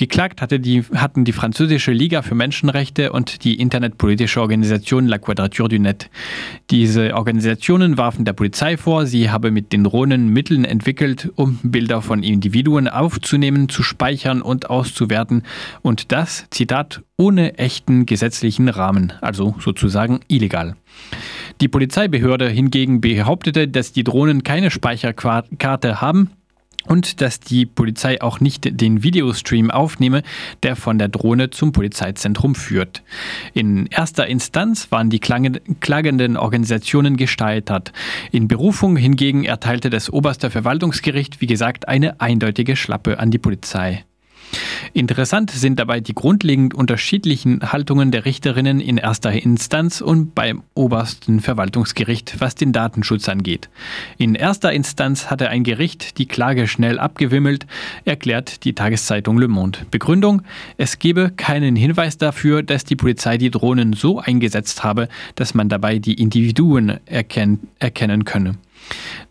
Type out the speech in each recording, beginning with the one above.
Geklagt hatte die, hatten die französische Liga für Menschenrechte und die internetpolitische Organisation La Quadrature du Net. Diese Organisationen warfen der Polizei vor, sie habe mit den Drohnen Mitteln entwickelt, um Bilder von Individuen aufzunehmen, zu speichern und auszuwerten und das, Zitat, ohne echten gesetzlichen Rahmen, also sozusagen illegal. Die Polizeibehörde hingegen behauptete, dass die Drohnen keine Speicherkarte haben und dass die Polizei auch nicht den Videostream aufnehme, der von der Drohne zum Polizeizentrum führt. In erster Instanz waren die klagenden Organisationen gesteitert. In Berufung hingegen erteilte das oberste Verwaltungsgericht, wie gesagt, eine eindeutige Schlappe an die Polizei. Interessant sind dabei die grundlegend unterschiedlichen Haltungen der Richterinnen in erster Instanz und beim obersten Verwaltungsgericht, was den Datenschutz angeht. In erster Instanz hatte ein Gericht die Klage schnell abgewimmelt, erklärt die Tageszeitung Le Monde. Begründung, es gebe keinen Hinweis dafür, dass die Polizei die Drohnen so eingesetzt habe, dass man dabei die Individuen erken erkennen könne.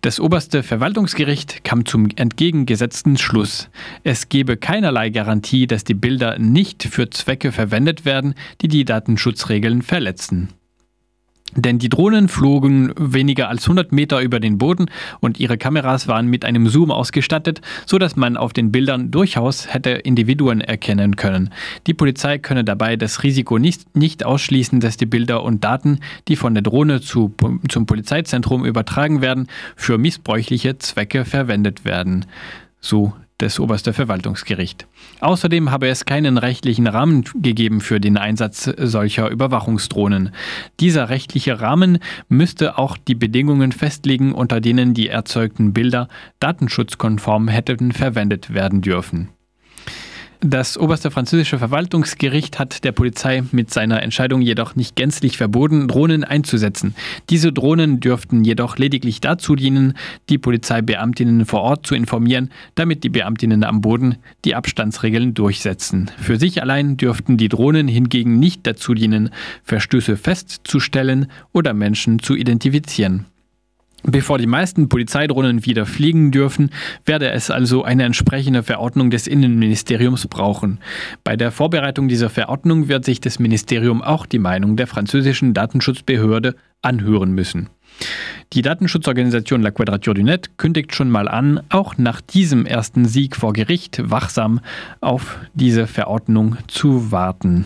Das oberste Verwaltungsgericht kam zum entgegengesetzten Schluss. Es gebe keinerlei Garantie, dass die Bilder nicht für Zwecke verwendet werden, die die Datenschutzregeln verletzen. Denn die Drohnen flogen weniger als 100 Meter über den Boden und ihre Kameras waren mit einem Zoom ausgestattet, so dass man auf den Bildern durchaus hätte Individuen erkennen können. Die Polizei könne dabei das Risiko nicht, nicht ausschließen, dass die Bilder und Daten, die von der Drohne zu, zum Polizeizentrum übertragen werden, für missbräuchliche Zwecke verwendet werden. So das oberste Verwaltungsgericht. Außerdem habe es keinen rechtlichen Rahmen gegeben für den Einsatz solcher Überwachungsdrohnen. Dieser rechtliche Rahmen müsste auch die Bedingungen festlegen, unter denen die erzeugten Bilder datenschutzkonform hätten verwendet werden dürfen. Das oberste französische Verwaltungsgericht hat der Polizei mit seiner Entscheidung jedoch nicht gänzlich verboten, Drohnen einzusetzen. Diese Drohnen dürften jedoch lediglich dazu dienen, die Polizeibeamtinnen vor Ort zu informieren, damit die Beamtinnen am Boden die Abstandsregeln durchsetzen. Für sich allein dürften die Drohnen hingegen nicht dazu dienen, Verstöße festzustellen oder Menschen zu identifizieren. Bevor die meisten Polizeidrohnen wieder fliegen dürfen, werde es also eine entsprechende Verordnung des Innenministeriums brauchen. Bei der Vorbereitung dieser Verordnung wird sich das Ministerium auch die Meinung der französischen Datenschutzbehörde anhören müssen. Die Datenschutzorganisation La Quadrature du Net kündigt schon mal an, auch nach diesem ersten Sieg vor Gericht wachsam auf diese Verordnung zu warten.